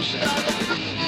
Joseph.